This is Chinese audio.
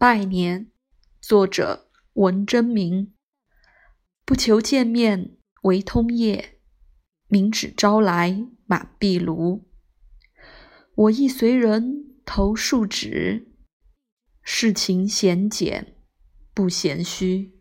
拜年，作者文征明。不求见面为通夜，明纸朝来满壁炉。我亦随人投数纸，世情闲简不闲虚。